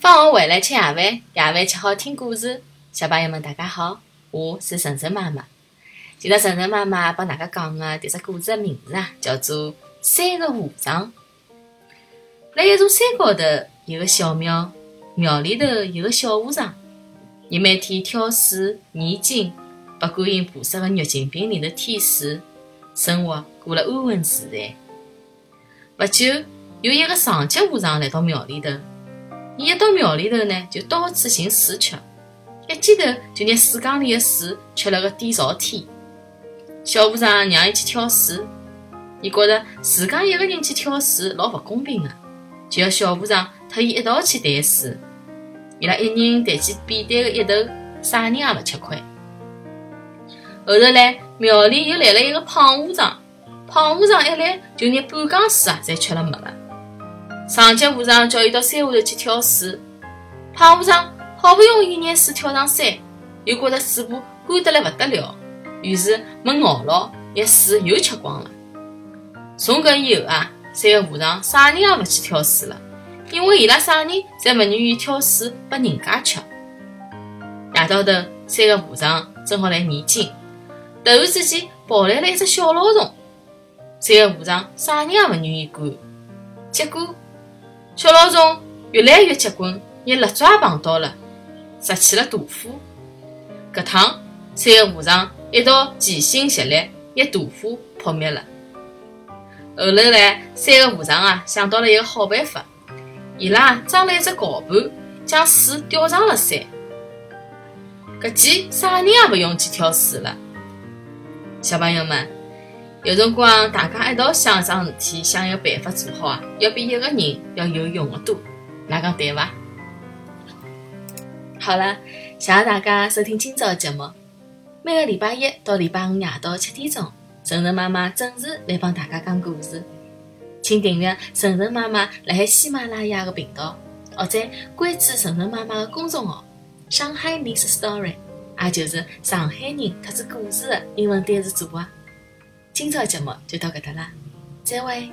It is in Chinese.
放学回来吃夜饭，夜饭吃好听故事。小朋友们，大家好，我是晨晨妈妈。今朝晨晨妈妈帮大家讲的迭只故事的名字啊，叫做《三个和尚》。辣一座山高头有个小庙，庙里头有个小和尚，伊每天挑水、念经，拨观音菩萨的玉净瓶里头添水，生活过了安稳自在。勿久，有一个上级和尚来到庙里头。伊一到庙里头呢，就到处寻水吃，一记头就拿水缸里的水吃了个底朝天。小和尚让伊去挑水，伊觉着自家一个人去挑水老勿公平个，就要小和尚特伊一道去抬水。伊拉一人抬起扁担个一头，啥人也勿吃亏。后头来庙里又来了一个胖和尚，胖和尚一来就拿半缸水啊，侪吃了没了。上级和尚叫伊到山下头去挑水，胖和尚好不容易拿水挑上山，又觉着水部干得来勿得了，于是没熬牢，拿水又吃光了。从搿以后啊，三个和尚啥人也勿去挑水了，因为伊拉啥人侪勿愿意挑水拨人家吃。夜到头，三个和尚正好来念经，突然之间跑来了一只小老虫，三个和尚啥人也勿愿意管，结果。小老鼠越来越结棍，拿蜡烛也碰到了，拾起了大火。搿趟三个和尚一道齐心协力，拿大火扑灭了。后头来，三个和尚啊想到了一个好办法，伊拉装了一只镐盘，将水吊上了山。搿记啥人也勿用去挑水了。小朋友们。有辰光，大家一道想桩事体，想一个办法做好啊，要比一个人要有用的多，哪讲对伐？好了，谢谢大家收听今朝的节目。每个礼拜一到礼拜五夜到七点钟，晨晨妈妈准时来帮大家讲故事。请订阅晨晨妈妈辣海喜马拉雅的频道，或者关注晨晨妈妈的公众号“上海 Miss Story”，也就是上海人特子故事的英文单词组啊。今朝节目就到搿搭啦，再会。